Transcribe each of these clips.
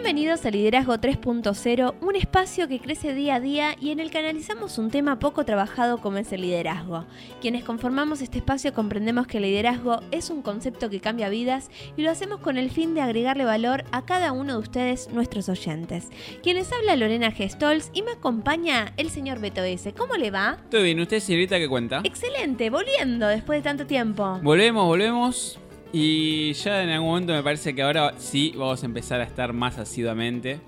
Bienvenidos a Liderazgo 3.0, un espacio que crece día a día y en el que analizamos un tema poco trabajado como es el liderazgo. Quienes conformamos este espacio comprendemos que el liderazgo es un concepto que cambia vidas y lo hacemos con el fin de agregarle valor a cada uno de ustedes, nuestros oyentes. Quienes habla Lorena Gestols y me acompaña el señor Beto S. ¿Cómo le va? Todo bien, ¿usted, señorita, qué cuenta? Excelente, volviendo después de tanto tiempo. Volvemos, volvemos. Y ya en algún momento me parece que ahora sí vamos a empezar a estar más asiduamente.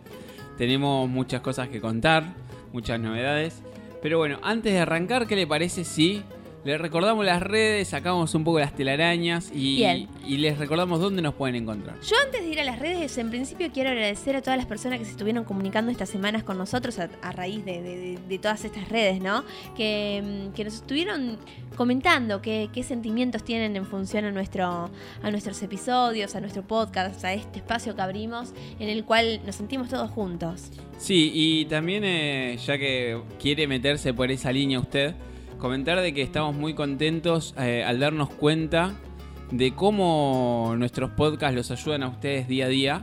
Tenemos muchas cosas que contar, muchas novedades. Pero bueno, antes de arrancar, ¿qué le parece si les recordamos las redes, sacamos un poco las telarañas y, y, les recordamos dónde nos pueden encontrar. Yo antes de ir a las redes, en principio quiero agradecer a todas las personas que se estuvieron comunicando estas semanas con nosotros a, raíz de, todas estas redes, ¿no? Que, mm, que nos estuvieron comentando qué, qué, sentimientos tienen en función a, nuestro, a nuestros episodios, a nuestro podcast, a este espacio que abrimos en el cual nos sentimos todos juntos. Sí, y también eh, ya que quiere meterse por esa línea usted, comentar de que estamos muy contentos eh, al darnos cuenta de cómo nuestros podcasts los ayudan a ustedes día a día.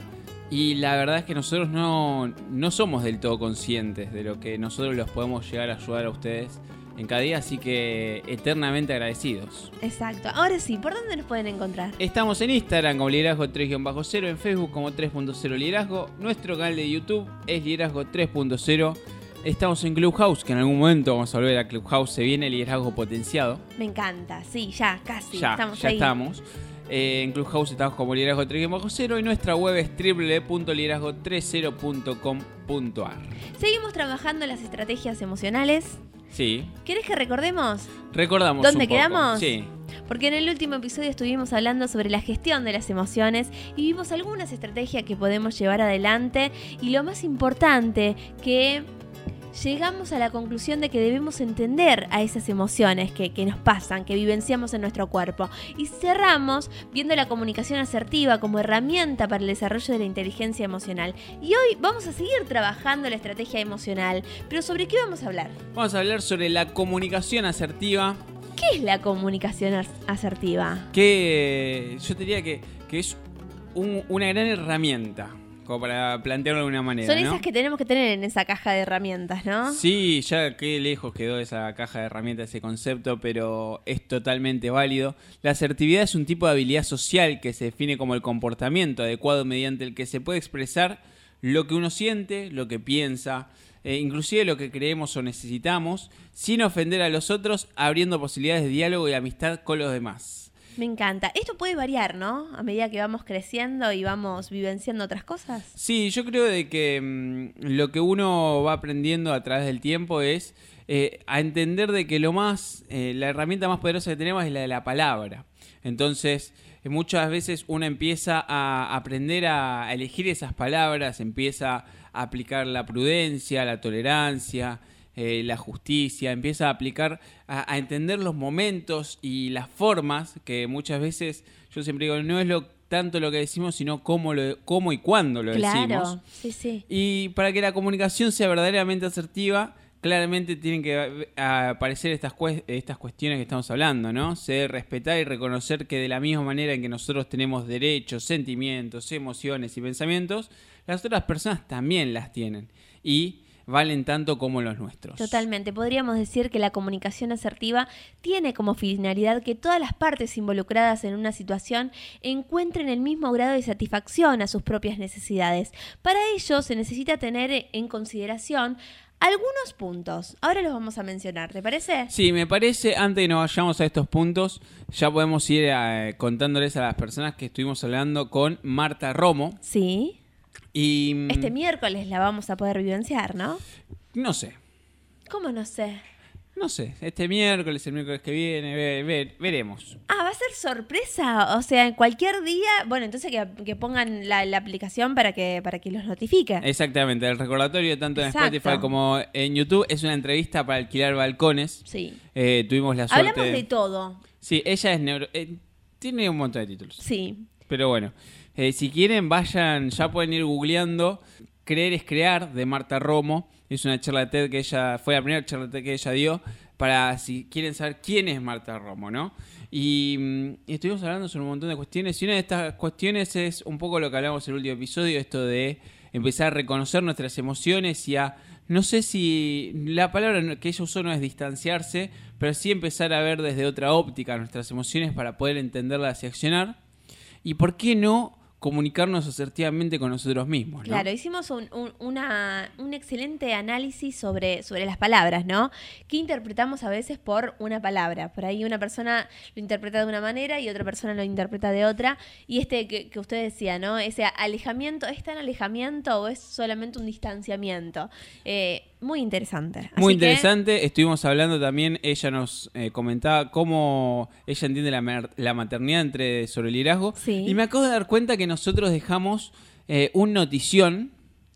Y la verdad es que nosotros no, no somos del todo conscientes de lo que nosotros los podemos llegar a ayudar a ustedes en cada día, así que eternamente agradecidos. Exacto. Ahora sí, ¿por dónde nos pueden encontrar? Estamos en Instagram como Liderazgo 3-0, en Facebook como 3.0 Liderazgo, nuestro canal de YouTube es Liderazgo 3.0 Estamos en Clubhouse, que en algún momento vamos a volver a Clubhouse. Se viene el liderazgo potenciado. Me encanta, sí, ya, casi. Ya estamos ya estamos. Eh, en Clubhouse estamos como liderazgo 3.0 y nuestra web es www.liderazgo30.com.ar. Seguimos trabajando en las estrategias emocionales. Sí. ¿Querés que recordemos? Recordamos. ¿Dónde quedamos? Sí. Porque en el último episodio estuvimos hablando sobre la gestión de las emociones y vimos algunas estrategias que podemos llevar adelante y lo más importante que llegamos a la conclusión de que debemos entender a esas emociones que, nos pasan, que vivenciamos en nuestro cuerpo. Y cerramos viendo la comunicación asertiva como herramienta para el desarrollo de la inteligencia emocional. Y hoy vamos a seguir trabajando la estrategia emocional. Pero ¿sobre qué vamos a hablar? Vamos a hablar sobre la comunicación asertiva. ¿Qué es la comunicación asertiva? Que yo diría que, es una gran herramienta como para plantearlo de alguna manera. Son esas que tenemos que tener en esa caja de herramientas, ¿no? Sí, ya qué lejos quedó esa caja de herramientas, ese concepto, pero es totalmente válido. La asertividad es un tipo de habilidad social que se define como el comportamiento adecuado mediante el que se puede expresar lo que uno siente, lo que piensa, e inclusive lo que creemos o necesitamos, sin ofender a los otros, abriendo posibilidades de diálogo y amistad con los demás. Me encanta. Esto puede variar, ¿no? A medida que vamos creciendo y vamos vivenciando otras cosas. Sí, yo creo de que mm, lo que uno va aprendiendo a través del tiempo es eh, a entender de que lo más, eh, la herramienta más poderosa que tenemos es la de la palabra. Entonces, eh, muchas veces uno empieza a aprender a elegir esas palabras, empieza a aplicar la prudencia, la tolerancia, eh, la justicia, empieza a aplicar, a, entender los momentos y las formas que muchas veces, yo siempre digo, no es lo tanto lo que decimos, sino cómo, lo, cómo y cuándo lo decimos. Sí, sí. Y para que la comunicación sea verdaderamente asertiva, claramente tienen que aparecer estas, estas cuestiones que estamos hablando, ¿no? Se respetar y reconocer que de la misma manera en que nosotros tenemos derechos, sentimientos, emociones y pensamientos, las otras personas también las tienen. Y valen tanto como los nuestros. Totalmente. Podríamos decir que la comunicación asertiva tiene como finalidad que todas las partes involucradas en una situación encuentren el mismo grado de satisfacción a sus propias necesidades. Para ello se necesita tener en consideración algunos puntos. Ahora los vamos a mencionar, ¿te parece? Sí, me parece, antes de que nos vayamos a estos puntos, ya podemos ir eh, contándoles a las personas que estuvimos hablando con Marta Romo. Sí. Mm, este miércoles la vamos a poder vivenciar, ¿no? No sé. ¿Cómo no sé? No sé, este miércoles, el miércoles que viene, veremos. Ah, va a ser sorpresa. O sea, en cualquier día. Bueno, entonces que, pongan la, aplicación para que, para que los notifique. Exactamente, el recordatorio tanto en Spotify como en YouTube es una entrevista para alquilar balcones. Sí. Eh, tuvimos la suerte. Hablamos de todo. Sí, ella es neuro. Eh, tiene un montón de títulos. Sí. Pero bueno. Eh, si quieren, vayan, ya pueden ir googleando Creer es Crear de Marta Romo. Es una charla TED que ella, fue la primera charla TED que ella dio para si quieren saber quién es Marta Romo, ¿no? Y, mm, y estuvimos hablando sobre un montón de cuestiones y una de estas cuestiones es un poco lo que hablamos en el último episodio, esto de empezar a reconocer nuestras emociones y a, no sé si la palabra que ella usó no es distanciarse, pero sí empezar a ver desde otra óptica nuestras emociones para poder entenderlas y accionar. Y por qué no comunicarnos asertivamente con nosotros mismos. ¿no? Claro, hicimos un, un- excelente análisis sobre, sobre las palabras, ¿no? ¿Qué interpretamos a veces por una palabra? Por ahí una persona lo interpreta de una manera y otra persona lo interpreta de otra. Y este que, que usted decía, ¿no? Ese alejamiento, ¿es tan alejamiento o es solamente un distanciamiento? Eh, muy interesante. Muy que- interesante. Estuvimos hablando también, ella nos eh, comentaba cómo ella entiende la, la maternidad entre sobre el liderazgo. Sí. Y me acabo de dar cuenta que nosotros dejamos eh, un notición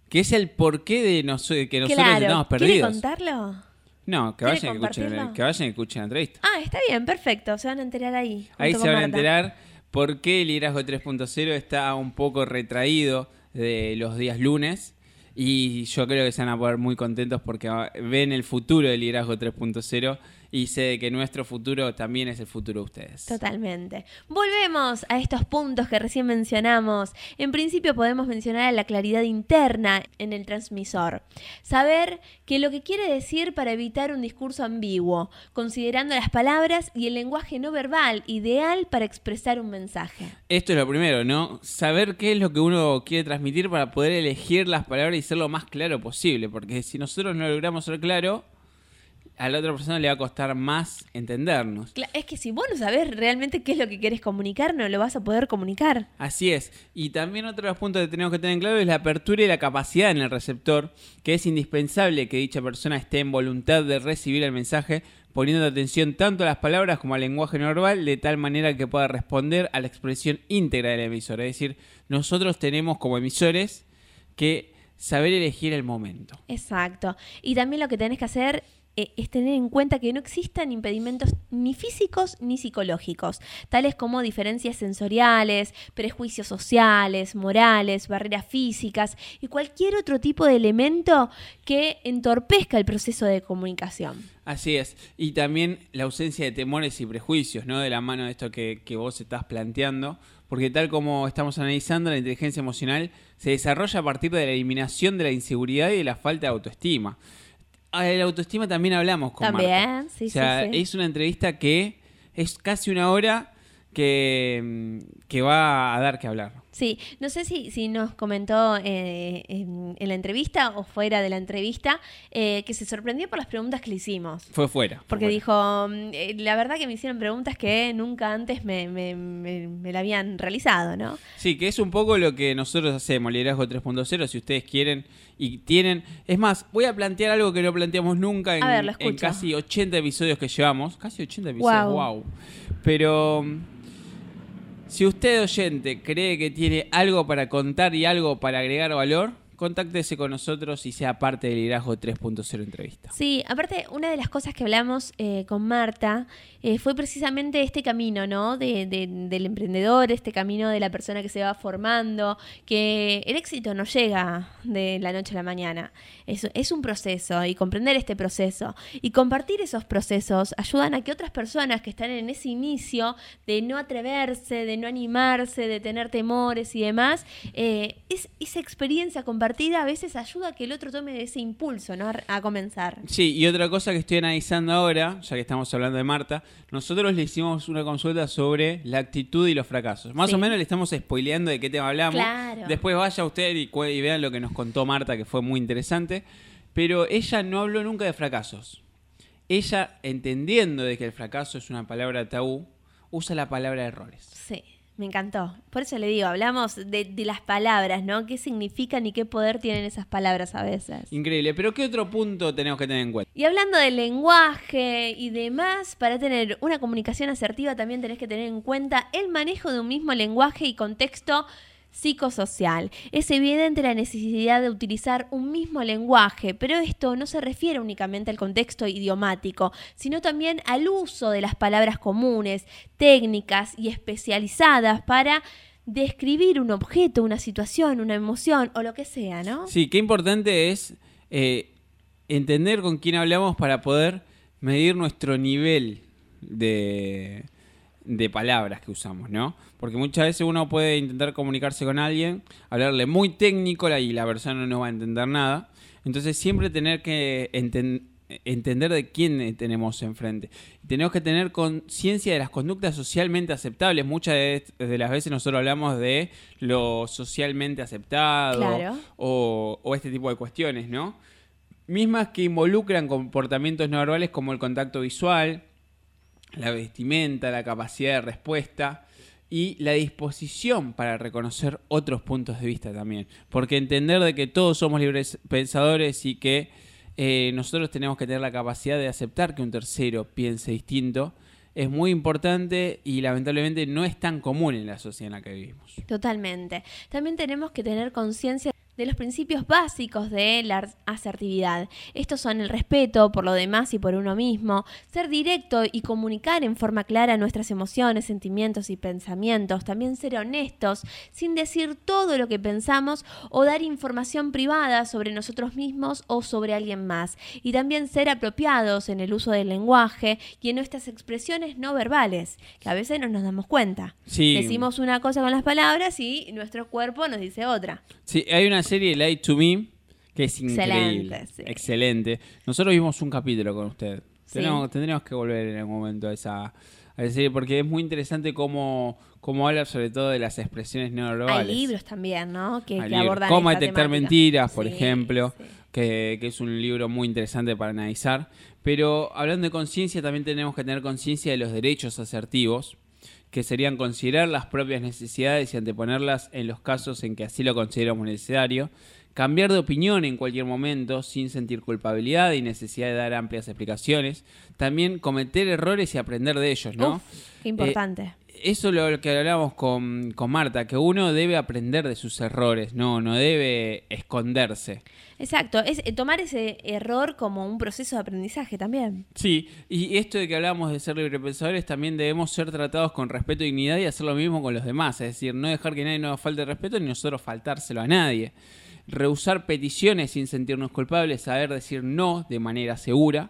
que es el porqué de nos- que nosotros claro, estamos ¿quiere perdidos. contarlo? No, que ¿Quiere vayan, y escuchen, que vayan y escuchen la entrevista. Ah, está bien, perfecto. Se van a enterar ahí. Ahí se van a enterar por qué el liderazgo 3.0 está un poco retraído de los días lunes. Y yo creo que se van a poner muy contentos porque ven el futuro del liderazgo 3.0 y sé que nuestro futuro también es el futuro de ustedes. Totalmente. Volvemos a estos puntos que recién mencionamos. En principio podemos mencionar la claridad interna en el transmisor. Saber que lo que quiere decir para evitar un discurso ambiguo, considerando las palabras y el lenguaje no verbal ideal para expresar un mensaje. Esto es lo primero, ¿no? Saber qué es lo que uno quiere transmitir para poder elegir las palabras y ser lo más claro posible. Porque si nosotros no logramos ser claro, a la otra persona le va a costar más entendernos. Es que si vos no sabés realmente qué es lo que querés comunicar, no lo vas a poder comunicar. Así es. Y también otro de los puntos que tenemos que tener en claro es la apertura y la capacidad en el receptor, que es indispensable que dicha persona esté en voluntad de recibir el mensaje, poniendo atención tanto a las palabras como al lenguaje no verbal, de tal manera que pueda responder a la expresión íntegra del emisor. Es decir, nosotros tenemos como emisores que saber elegir el momento. Exacto. Y también lo que tenés que hacer eh, es tener en cuenta que no existan impedimentos ni físicos ni psicológicos, tales como diferencias sensoriales, prejuicios sociales, morales, barreras físicas y cualquier otro tipo de elemento que entorpezca el proceso de comunicación. Así es. Y también la ausencia de temores y prejuicios, ¿no? De la mano de esto que, que vos estás planteando. Porque tal como estamos analizando, la inteligencia emocional se desarrolla a partir de la eliminación de la inseguridad y de la falta de autoestima. Ah, De la autoestima también hablamos con También, Marta. sí, o sea, sí, sí. es una entrevista que es casi una hora que, mm, que va a dar que hablar. Sí, no sé si, si nos comentó eh, en, en la entrevista o fuera de la entrevista eh, que se sorprendió por las preguntas que le hicimos. Fue fuera. fue Porque fuera. dijo, mm, eh, la verdad que me hicieron preguntas que nunca antes me, me, me- me la habían realizado, ¿no? Sí, que es un poco lo que nosotros hacemos, Liderazgo 3.0, si ustedes quieren y tienen... Es más, voy a plantear algo que no planteamos nunca en, ver, en casi 80 episodios que llevamos. Casi 80 episodios, wow. Pero si usted oyente cree que tiene algo para contar y algo para agregar valor, contáctese con nosotros y sea parte del Liderazgo 3.0 entrevista. Sí, aparte, una de las cosas que hablamos eh, con Marta eh, fue precisamente este camino, ¿no? De- de- del emprendedor, este camino de la persona que se va formando, que el éxito no llega de la noche a la mañana. Es, es un proceso y comprender este proceso y compartir esos procesos ayudan a que otras personas que están en ese inicio de no atreverse, de no animarse, de tener temores y demás, eh, es, esa experiencia compartida a veces ayuda a que el otro tome ese impulso, ¿no? A, comenzar. Sí, y otra cosa que estoy analizando ahora, ya que estamos hablando de Marta, nosotros le hicimos una consulta sobre la actitud y los fracasos. Más Sí. o menos le estamos spoileando de qué tema hablamos. Claro. Después vaya usted y, y vean lo que nos contó Marta, que fue muy interesante. Pero ella no habló nunca de fracasos. Ella, entendiendo de que el fracaso es una palabra tabú, usa la palabra errores. Sí, me encantó. Por eso le digo, hablamos de, de las palabras, ¿no? ¿Qué significan y qué poder tienen esas palabras a veces? Increíble. Pero ¿qué otro punto tenemos que tener en cuenta? Y hablando del lenguaje y demás, para tener una comunicación asertiva también tenés que tener en cuenta el manejo de un mismo lenguaje y contexto psicosocial. Es evidente la necesidad de utilizar un mismo lenguaje, pero esto no se refiere únicamente al contexto idiomático, sino también al uso de las palabras comunes, técnicas y especializadas para describir un objeto, una situación, una emoción o lo que sea, ¿no? Sí, qué importante es eh, entender con quién hablamos para poder medir nuestro nivel de, de palabras que usamos, ¿no? Porque muchas veces uno puede intentar comunicarse con alguien, hablarle muy técnico y la persona no va a entender nada. Entonces siempre tener que entender de quién tenemos enfrente. Tenemos que tener conciencia de las conductas socialmente aceptables. Muchas de, las veces nosotros hablamos de lo socialmente aceptado o, o este tipo de cuestiones, ¿no? Mismas que involucran comportamientos no verbales como el contacto visual, la vestimenta, la capacidad de respuesta y la disposición para reconocer otros puntos de vista también. Porque entender de que todos somos libres pensadores y que eh, nosotros tenemos que tener la capacidad de aceptar que un tercero piense distinto es muy importante y lamentablemente no es tan común en la sociedad en la que vivimos. Totalmente. También tenemos que tener conciencia de los principios básicos de la asertividad. Estos son el respeto por lo demás y por uno mismo, ser directo y comunicar en forma clara nuestras emociones, sentimientos y pensamientos, también ser honestos sin decir todo lo que pensamos o dar información privada sobre nosotros mismos o sobre alguien más, y también ser apropiados en el uso del lenguaje y en nuestras expresiones no verbales, que a veces no nos damos cuenta. Decimos una cosa con las palabras y nuestro cuerpo nos dice otra. Sí, hay una serie Light to Me que es increíble. Excelente. Nosotros vimos un capítulo con usted. tendríamos que volver en algún momento a esa, serie porque es muy interesante cómo, cómo habla sobre todo de las expresiones neurales. Hay libros también, ¿no? Que, abordan Cómo detectar mentiras, por ejemplo, que, que, es un libro muy interesante para analizar. Pero hablando de conciencia, también tenemos que tener conciencia de los derechos asertivos que serían considerar las propias necesidades y anteponerlas en los casos en que así lo consideramos necesario, cambiar de opinión en cualquier momento sin sentir culpabilidad y necesidad de dar amplias explicaciones, también cometer errores y aprender de ellos, ¿no? qué importante. Eh, eso es lo que hablábamos con, con, Marta, que uno debe aprender de sus errores, no, no debe esconderse. Exacto, es eh, tomar ese error como un proceso de aprendizaje también. Sí, y esto de que hablamos de ser librepensadores, también debemos ser tratados con respeto y dignidad y hacer lo mismo con los demás, es decir, no dejar que nadie nos falte respeto ni nosotros faltárselo a nadie. Rehusar peticiones sin sentirnos culpables, saber decir no de manera segura,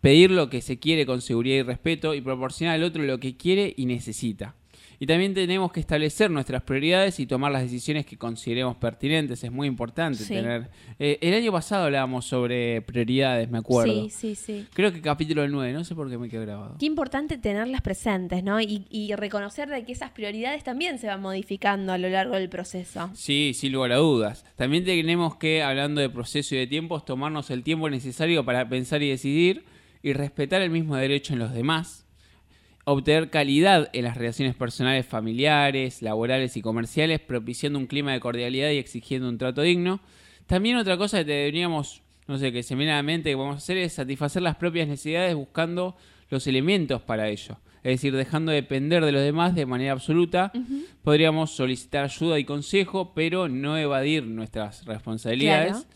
pedir lo que se quiere con seguridad y respeto y proporcionar al otro lo que quiere y necesita. Y también tenemos que establecer nuestras prioridades y tomar las decisiones que consideremos pertinentes. Es muy importante tener... Eh, el año pasado hablábamos sobre prioridades, me acuerdo. Sí, sí, sí. Creo que capítulo 9, no sé por qué me quedé grabado. Qué importante tenerlas presentes, ¿no? Y, y reconocer de que esas prioridades también se van modificando a lo largo del proceso. Sí, sin lugar a dudas. También tenemos que, hablando de proceso y de tiempos, tomarnos el tiempo necesario para pensar y decidir y respetar el mismo derecho en los demás obtener calidad en las relaciones personales, familiares, laborales y comerciales, propiciando un clima de cordialidad y exigiendo un trato digno. También otra cosa que deberíamos, no sé, que se me viene a la mente que podemos hacer es satisfacer las propias necesidades buscando los elementos para ello. Es decir, dejando de depender de los demás de manera absoluta, podríamos solicitar ayuda y consejo, pero no evadir nuestras responsabilidades.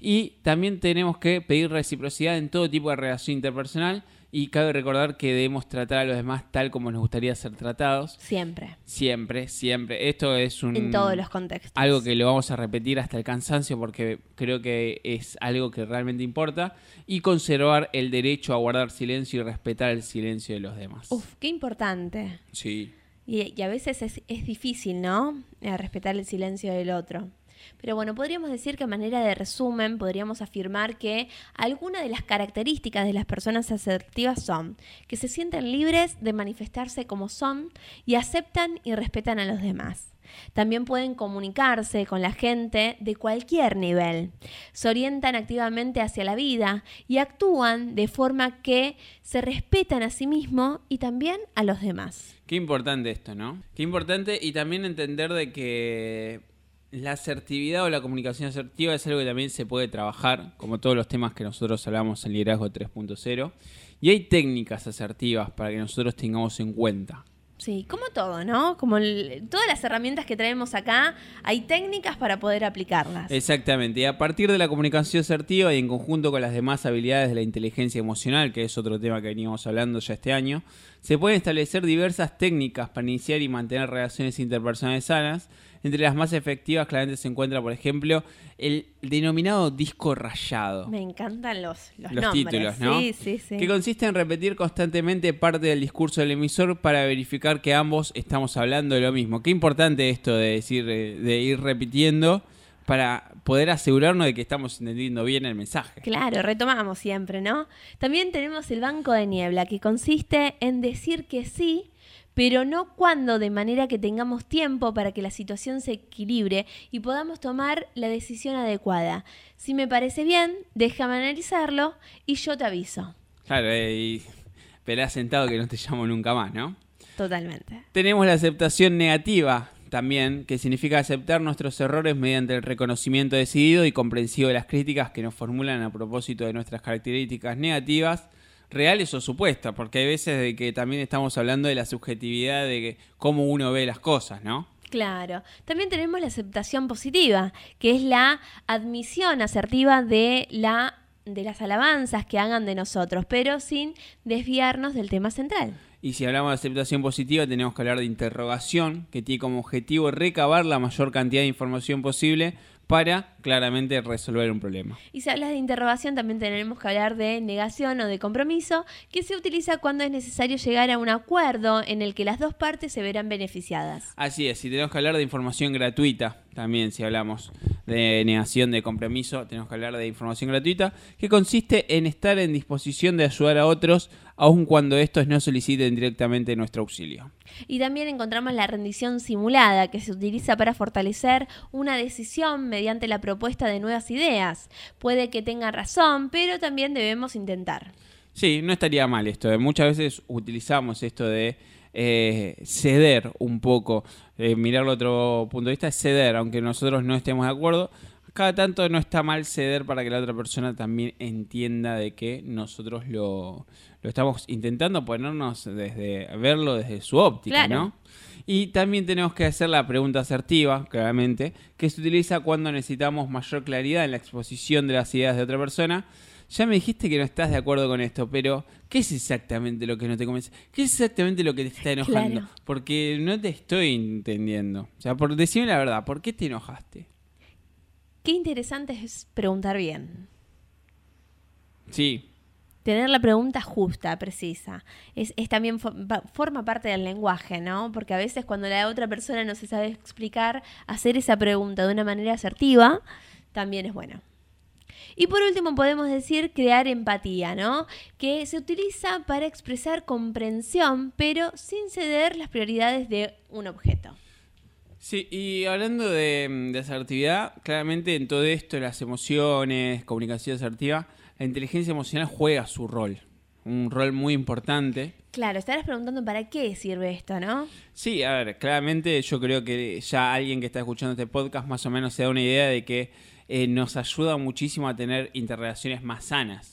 Y también tenemos que pedir reciprocidad en todo tipo de relación interpersonal y cabe recordar que debemos tratar a los demás tal como nos gustaría ser tratados. Siempre. Siempre, siempre. Esto es un... En todos los contextos. Algo que lo vamos a repetir hasta el cansancio porque creo que es algo que realmente importa. Y conservar el derecho a guardar silencio y respetar el silencio de los demás. Uf, qué importante. Sí. Y, a veces es, es difícil, ¿no? Eh, respetar el silencio del otro. Pero bueno, podríamos decir que a manera de resumen podríamos afirmar que algunas de las características de las personas asertivas son que se sienten libres de manifestarse como son y aceptan y respetan a los demás. También pueden comunicarse con la gente de cualquier nivel. Se orientan activamente hacia la vida y actúan de forma que se respetan a sí mismos y también a los demás. Qué importante esto, ¿no? Qué importante y también entender de que la asertividad o la comunicación asertiva es algo que también se puede trabajar, como todos los temas que nosotros hablamos en Liderazgo 3.0. Y hay técnicas asertivas para que nosotros tengamos en cuenta. Sí, como todo, ¿no? Como todas las herramientas que traemos acá, hay técnicas para poder aplicarlas. Exactamente. Y a partir de la comunicación asertiva y en conjunto con las demás habilidades de la inteligencia emocional, que es otro tema que veníamos hablando ya este año, se pueden establecer diversas técnicas para iniciar y mantener relaciones interpersonales sanas Entre las más efectivas claramente se encuentra, por ejemplo, el denominado disco rayado. Me encantan los, los, Los nombres. títulos, ¿no? Sí, sí, sí. Que consiste en repetir constantemente parte del discurso del emisor para verificar que ambos estamos hablando de lo mismo. Qué importante esto de decir, eh, de ir repitiendo para poder asegurarnos de que estamos entendiendo bien el mensaje. Claro, retomamos siempre, ¿no? También tenemos el banco de niebla, que consiste en decir que sí, pero no cuando, de manera que tengamos tiempo para que la situación se equilibre y podamos tomar la decisión adecuada. Si me parece bien, déjame analizarlo y yo te aviso. Claro, eh, y pelá sentado que no te llamo nunca más, ¿no? Totalmente. Tenemos la aceptación negativa también, que significa aceptar nuestros errores mediante el reconocimiento decidido y comprensivo de las críticas que nos formulan a propósito de nuestras características negativas, reales o supuestas, porque hay veces de que también estamos hablando de la subjetividad de que- cómo uno ve las cosas, ¿no? Claro. También tenemos la aceptación positiva, que es la admisión asertiva de la de las alabanzas que hagan de nosotros, pero sin desviarnos del tema central. Y si hablamos de aceptación positiva, tenemos que hablar de interrogación, que tiene como objetivo recabar la mayor cantidad de información posible para claramente resolver un problema. Y si hablas de interrogación, también tenemos que hablar de negación o de compromiso, que se utiliza cuando es necesario llegar a un acuerdo en el que las dos partes se verán beneficiadas. Así es, y tenemos que hablar de información gratuita también, si hablamos de negación de compromiso, tenemos que hablar de información gratuita, que consiste en estar en disposición de ayudar a otros, aun cuando estos no soliciten directamente nuestro auxilio. Y también encontramos la rendición simulada, que se utiliza para fortalecer una decisión mediante la propuesta de nuevas ideas. Puede que tenga razón, pero también debemos intentar. Sí, no estaría mal esto. eh. Muchas veces utilizamos esto de eh, ceder un poco, eh, mirarlo otro punto de vista, ceder, aunque nosotros no estemos de acuerdo. Cada tanto no está mal ceder para que la otra persona también entienda de que nosotros lo, lo estamos intentando ponernos desde, verlo desde su óptica, Claro. ¿no? Y también tenemos que hacer la pregunta asertiva, claramente, que se utiliza cuando necesitamos mayor claridad en la exposición de las ideas de otra persona. Ya me dijiste que no estás de acuerdo con esto, pero ¿qué es exactamente lo que no te convence? ¿Qué es exactamente lo que te está enojando? Claro. Porque no te estoy entendiendo. O sea, por decirme la verdad, ¿por qué te enojaste? Qué interesante es preguntar bien. Sí, Tener la pregunta justa, precisa. Es, es también forma parte del lenguaje, ¿no? Porque a veces cuando la otra persona no se sabe explicar, hacer esa pregunta de una manera asertiva también es bueno. Y por último podemos decir crear empatía, ¿no? Que se utiliza para expresar comprensión, pero sin ceder las prioridades de un objeto. Sí, y hablando de, de asertividad, claramente en todo esto, las emociones, comunicación asertiva, la inteligencia emocional juega su rol, un rol muy importante. Claro, estarás preguntando para qué sirve esto, ¿no? Sí, a ver, claramente yo creo que ya alguien que está escuchando este podcast más o menos se da una idea de que eh, nos ayuda muchísimo a tener interrelaciones más sanas,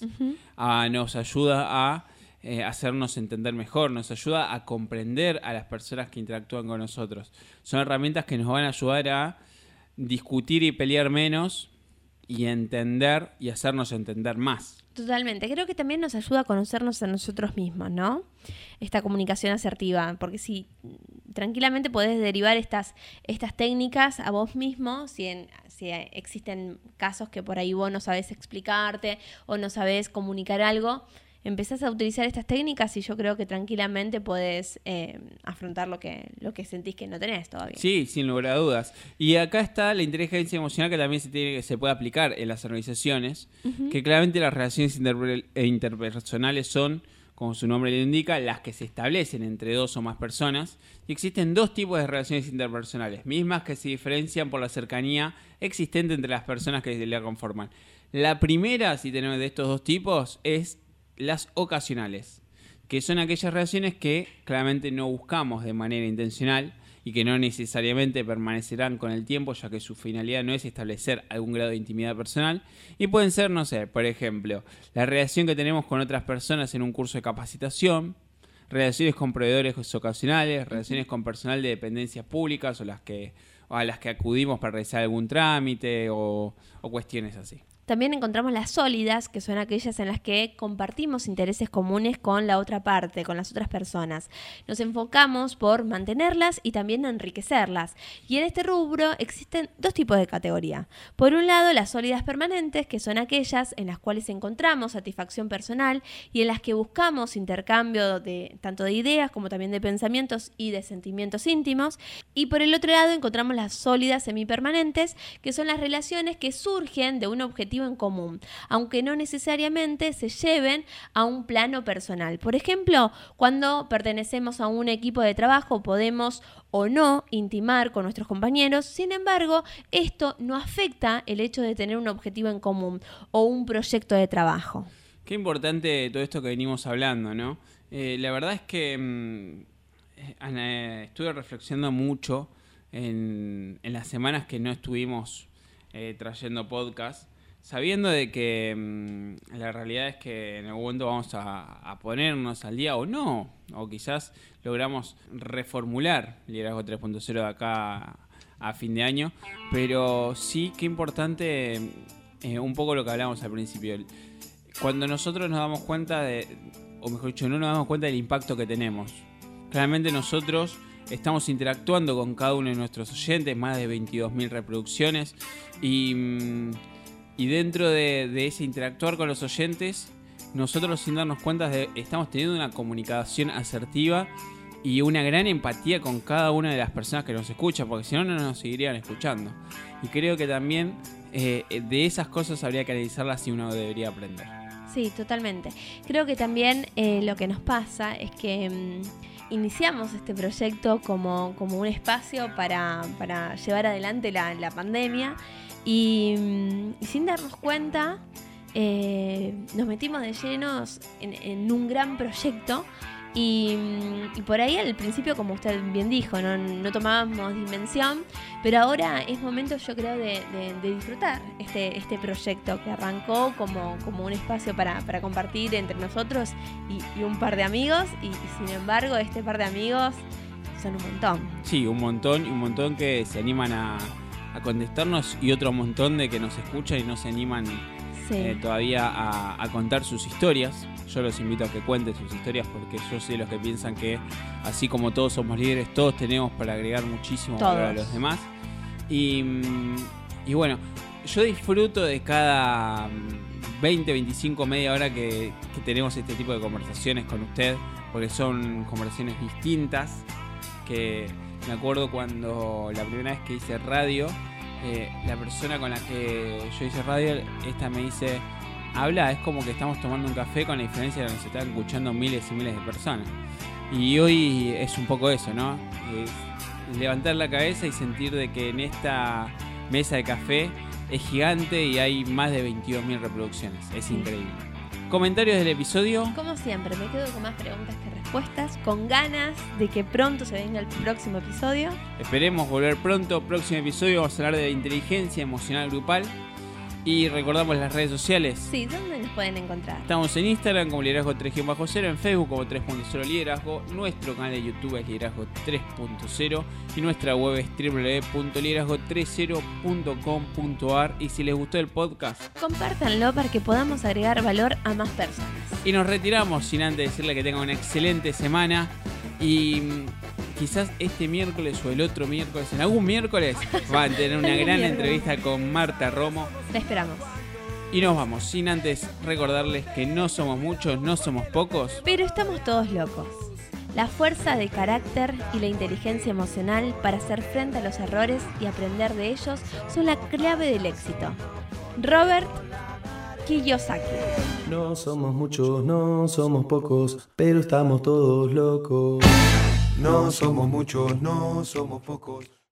Ah, nos ayuda a eh, hacernos entender mejor, nos ayuda a comprender a las personas que interactúan con nosotros. Son herramientas que nos van a ayudar a discutir y pelear menos y entender y hacernos entender más. Totalmente. Creo que también nos ayuda a conocernos a nosotros mismos, ¿no? Esta comunicación asertiva. Porque si tranquilamente podés derivar estas, estas técnicas a vos mismo, si, en- si existen casos que por ahí vos no sabés explicarte o no sabés comunicar algo, empezás a utilizar estas técnicas y yo creo que tranquilamente podés eh, afrontar lo que, lo que sentís que no tenés todavía. Sí, sin lugar a dudas. Y acá está la inteligencia emocional que también se, tiene, se puede aplicar en las organizaciones, que claramente las relaciones interpe- e interpersonales son, como su nombre lo indica, las que se establecen entre dos o más personas. Y existen dos tipos de relaciones interpersonales, mismas que se diferencian por la cercanía existente entre las personas que la conforman. La primera, si tenemos de estos dos tipos, es las ocasionales que son aquellas relaciones que claramente no buscamos de manera intencional y que no necesariamente permanecerán con el tiempo, ya que su finalidad no es establecer algún grado de intimidad personal. Y pueden ser, no sé, por ejemplo, la relación que tenemos con otras personas en un curso de capacitación, relaciones con proveedores ocasionales, relaciones con personal de dependencias públicas o las que a las que acudimos para realizar algún trámite o, cuestiones así. También encontramos las sólidas, que son aquellas en las que compartimos intereses comunes con la otra parte, con las otras personas. Nos enfocamos por mantenerlas y también enriquecerlas. Y en este rubro existen dos tipos de categoría. Por un lado, las sólidas permanentes, que son aquellas en las cuales encontramos satisfacción personal y en las que buscamos intercambio de tanto de ideas como también de pensamientos y de sentimientos íntimos. Y por el otro lado, encontramos las sólidas semipermanentes, que son las relaciones que surgen de un objetivo en común, aunque no necesariamente se lleven a un plano personal. Por ejemplo, cuando pertenecemos a un equipo de trabajo podemos o no intimar con nuestros compañeros, sin embargo, esto no afecta el hecho de tener un objetivo en común o un proyecto de trabajo. Qué importante todo esto que venimos hablando, ¿no? Eh, la verdad es que mm, eh, estuve reflexionando mucho en, las semanas que no estuvimos eh, trayendo podcast sabiendo de que mm, la realidad es que en algún momento vamos a, ponernos al día o no, o quizás logramos reformular Liderazgo 3.0 de acá a, fin de año, pero sí que importante eh, un poco lo que hablamos al principio. Cuando nosotros nos damos cuenta de, o mejor dicho, no nos damos cuenta del impacto que tenemos. Claramente nosotros estamos interactuando con cada uno de nuestros oyentes, más de 22.000 reproducciones, y... Mm, dentro de, ese interactuar con los oyentes, nosotros sin darnos cuenta estamos teniendo una comunicación asertiva y una gran empatía con cada una de las personas que nos escuchan, porque si no, no nos seguirían escuchando. Y creo que también eh, de esas cosas habría que analizarlas y uno debería aprender. Sí, totalmente. Creo que también eh, lo que nos pasa es que mm, iniciamos este proyecto como, como un espacio para, para llevar adelante la, la pandemia. Mm, y, sin darnos cuenta, eh, nos metimos de llenos en, un gran proyecto mm, y, por ahí al principio, como usted bien dijo, no, tomábamos dimensión, pero ahora es momento yo creo de, disfrutar este, este proyecto que arrancó como, como un espacio para, compartir entre nosotros y, un par de amigos y, sin embargo este par de amigos son un montón. Sí, un montón y un montón que se animan a a contestarnos y otro montón de que nos escuchan y no se animan eh, todavía a, contar sus historias. Yo los invito a que cuenten sus historias porque yo soy de los que piensan que así como todos somos líderes, todos tenemos para agregar muchísimo valor a los demás. Y, y, bueno, yo disfruto de cada 20, mm, 25, media hora que, que tenemos este tipo de conversaciones con usted porque son conversaciones distintas que me acuerdo cuando la primera vez que hice radio, eh, la persona con la que yo hice radio, esta me dice, habla, es como que estamos tomando un café con la diferencia de que nos están escuchando miles y miles de personas. Y hoy es un poco eso, ¿no? levantar la cabeza y sentir de que en esta mesa de café es gigante y hay más de 22.000 reproducciones. Es increíble. ¿Comentarios del episodio? Como siempre, me quedo con más preguntas que con ganas de que pronto se venga el próximo episodio. Esperemos volver pronto. Próximo episodio vamos a hablar de la inteligencia emocional grupal. Y recordamos las redes sociales. Sí, ¿dónde nos pueden encontrar? Estamos en Instagram como Liderazgo 3-0, en Facebook como 3.0 Liderazgo, nuestro canal de YouTube es Liderazgo 3.0 y nuestra web es www.liderazgo30.com.ar y si les gustó el podcast, compártanlo para que podamos agregar valor a más personas. Y nos retiramos sin antes decirle que tengan una excelente semana y quizás este miércoles o el otro miércoles, en algún miércoles, van a tener una gran entrevista con Marta Romo. Te esperamos. Y nos vamos, sin antes recordarles que no somos muchos, no somos pocos. Pero estamos todos locos. La fuerza de carácter y la inteligencia emocional para hacer frente a los errores y aprender de ellos son la clave del éxito. Robert Kiyosaki. No somos muchos, no somos pocos, pero estamos todos locos. No somos muchos, no somos pocos.